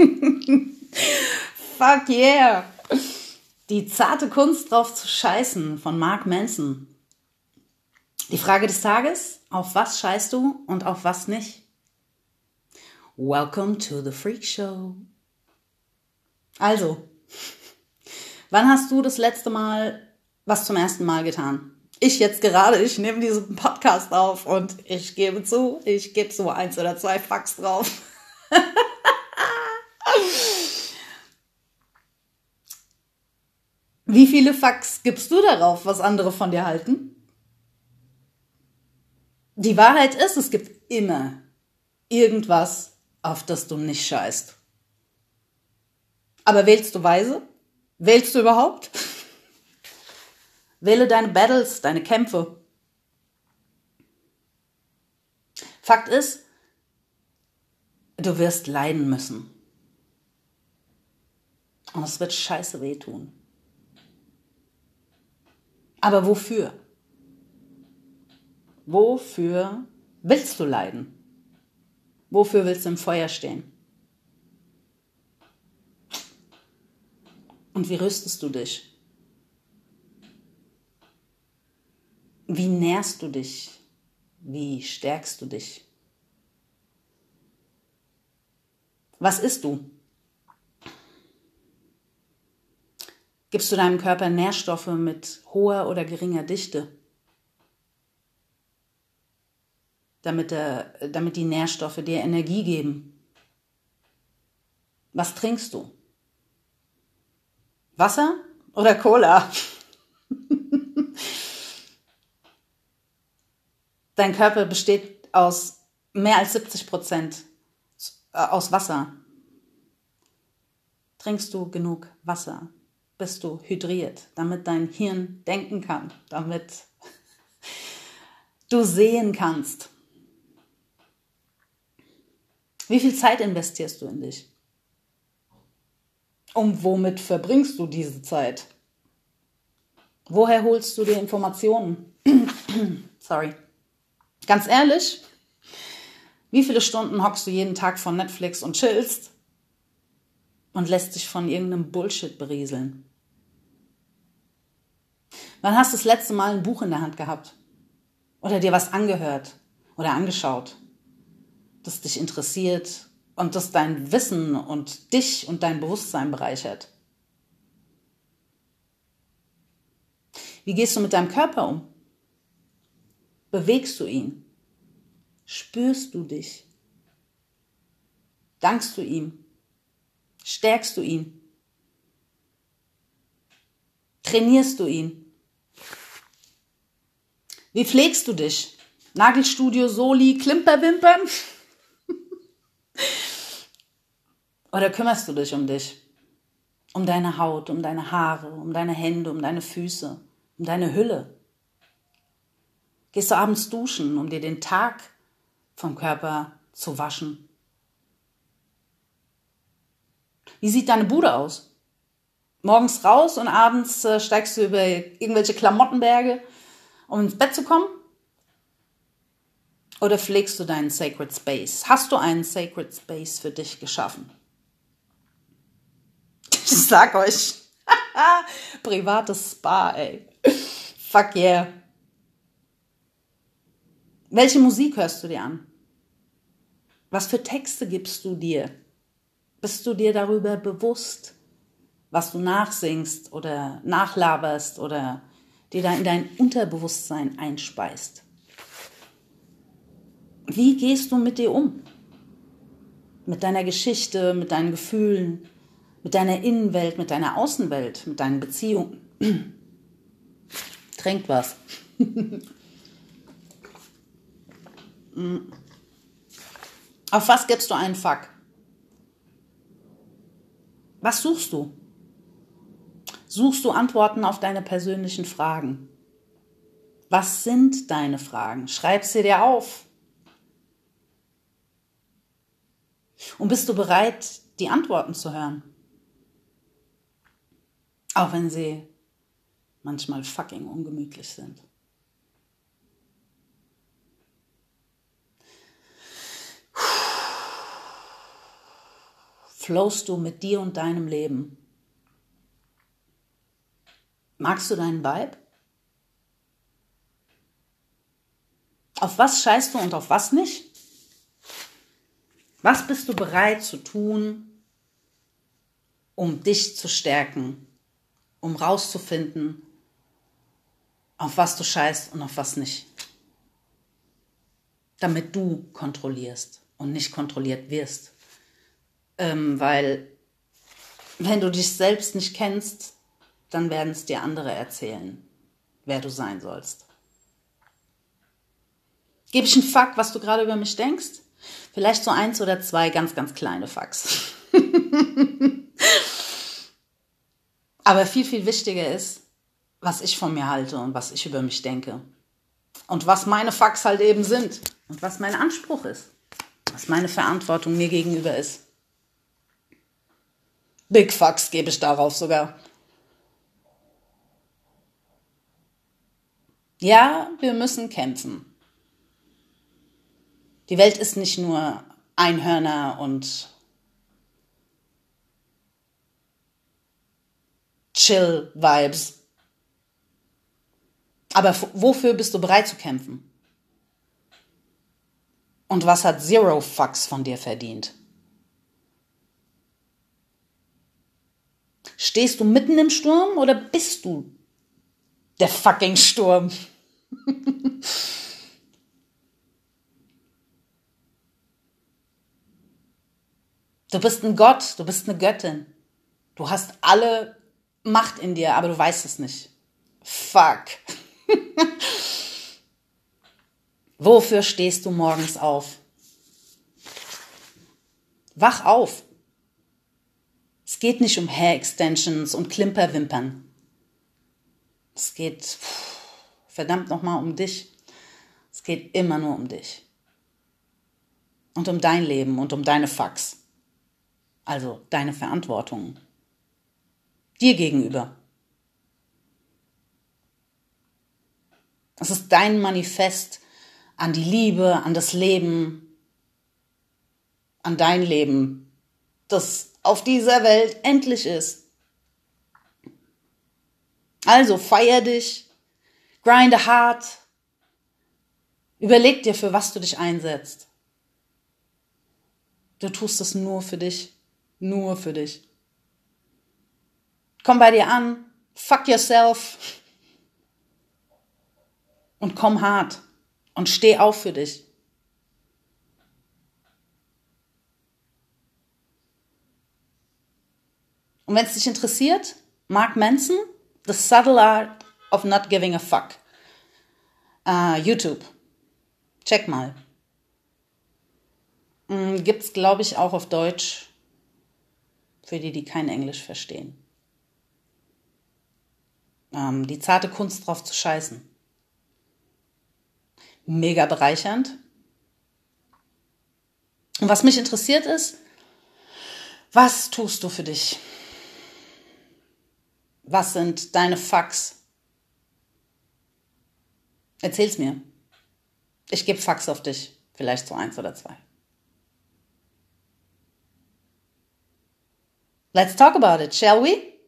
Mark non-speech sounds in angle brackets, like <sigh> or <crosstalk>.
<laughs> Fuck yeah. Die zarte Kunst drauf zu scheißen von Mark Manson. Die Frage des Tages, auf was scheißt du und auf was nicht? Welcome to the Freak Show. Also, wann hast du das letzte Mal was zum ersten Mal getan? Ich jetzt gerade, ich nehme diesen Podcast auf und ich gebe zu, ich gebe so eins oder zwei Fax drauf. <laughs> Wie viele Fax gibst du darauf, was andere von dir halten? Die Wahrheit ist, es gibt immer irgendwas, auf das du nicht scheißt. Aber wählst du weise? Wählst du überhaupt? Wähle deine Battles, deine Kämpfe. Fakt ist, du wirst leiden müssen. Und es wird scheiße wehtun. Aber wofür? Wofür willst du leiden? Wofür willst du im Feuer stehen? Und wie rüstest du dich? Wie nährst du dich? Wie stärkst du dich? Was isst du? Gibst du deinem Körper Nährstoffe mit hoher oder geringer Dichte? Damit, er, damit die Nährstoffe dir Energie geben. Was trinkst du? Wasser oder Cola? <laughs> Dein Körper besteht aus mehr als 70 Prozent aus Wasser. Trinkst du genug Wasser? Bist du hydriert, damit dein Hirn denken kann, damit du sehen kannst. Wie viel Zeit investierst du in dich? Und womit verbringst du diese Zeit? Woher holst du dir Informationen? <clears throat> Sorry. Ganz ehrlich, wie viele Stunden hockst du jeden Tag von Netflix und chillst und lässt dich von irgendeinem Bullshit berieseln? Wann hast du das letzte Mal ein Buch in der Hand gehabt? Oder dir was angehört oder angeschaut, das dich interessiert und das dein Wissen und dich und dein Bewusstsein bereichert? Wie gehst du mit deinem Körper um? Bewegst du ihn? Spürst du dich? Dankst du ihm? Stärkst du ihn? Trainierst du ihn? Wie pflegst du dich? Nagelstudio, Soli, Klimperwimpern? <laughs> Oder kümmerst du dich um dich? Um deine Haut, um deine Haare, um deine Hände, um deine Füße, um deine Hülle? Gehst du abends duschen, um dir den Tag vom Körper zu waschen? Wie sieht deine Bude aus? Morgens raus und abends äh, steigst du über irgendwelche Klamottenberge um ins Bett zu kommen? Oder pflegst du deinen Sacred Space? Hast du einen Sacred Space für dich geschaffen? Ich sag euch, <laughs> privates Spa, ey. Fuck yeah. Welche Musik hörst du dir an? Was für Texte gibst du dir? Bist du dir darüber bewusst, was du nachsingst oder nachlaberst oder die da in dein Unterbewusstsein einspeist. Wie gehst du mit dir um? Mit deiner Geschichte, mit deinen Gefühlen, mit deiner Innenwelt, mit deiner Außenwelt, mit deinen Beziehungen. Trink was. <laughs> Auf was gibst du einen Fuck? Was suchst du? Suchst du Antworten auf deine persönlichen Fragen? Was sind deine Fragen? Schreib sie dir auf. Und bist du bereit, die Antworten zu hören? Auch wenn sie manchmal fucking ungemütlich sind. flowst du mit dir und deinem Leben? Magst du deinen Vibe? Auf was scheißt du und auf was nicht? Was bist du bereit zu tun, um dich zu stärken, um rauszufinden, auf was du scheißt und auf was nicht? Damit du kontrollierst und nicht kontrolliert wirst. Ähm, weil wenn du dich selbst nicht kennst, dann werden es dir andere erzählen, wer du sein sollst. Gebe ich einen Fuck, was du gerade über mich denkst? Vielleicht so eins oder zwei ganz, ganz kleine Fucks. <laughs> Aber viel, viel wichtiger ist, was ich von mir halte und was ich über mich denke. Und was meine Fucks halt eben sind. Und was mein Anspruch ist. Was meine Verantwortung mir gegenüber ist. Big Fucks gebe ich darauf sogar. Ja, wir müssen kämpfen. Die Welt ist nicht nur Einhörner und Chill-Vibes. Aber wofür bist du bereit zu kämpfen? Und was hat Zero Fucks von dir verdient? Stehst du mitten im Sturm oder bist du der fucking Sturm? Du bist ein Gott, du bist eine Göttin. Du hast alle Macht in dir, aber du weißt es nicht. Fuck. <laughs> Wofür stehst du morgens auf? Wach auf. Es geht nicht um Hair-Extensions und Klimperwimpern. Es geht verdammt nochmal um dich. Es geht immer nur um dich. Und um dein Leben und um deine Fucks also deine Verantwortung dir gegenüber. Es ist dein Manifest an die Liebe, an das Leben, an dein Leben, das auf dieser Welt endlich ist. Also feier dich, grinde hart, überleg dir, für was du dich einsetzt. Du tust es nur für dich. Nur für dich. Komm bei dir an, fuck yourself und komm hart und steh auf für dich. Und wenn es dich interessiert, Mark Manson, The Subtle Art of Not Giving a Fuck. Uh, YouTube. Check mal. Mm, gibt's, glaube ich, auch auf Deutsch für die, die kein Englisch verstehen. Ähm, die zarte Kunst drauf zu scheißen. Mega bereichernd. Und was mich interessiert ist, was tust du für dich? Was sind deine Fax? Erzähl's mir. Ich gebe Fax auf dich. Vielleicht so eins oder zwei. Let's talk about it, shall we?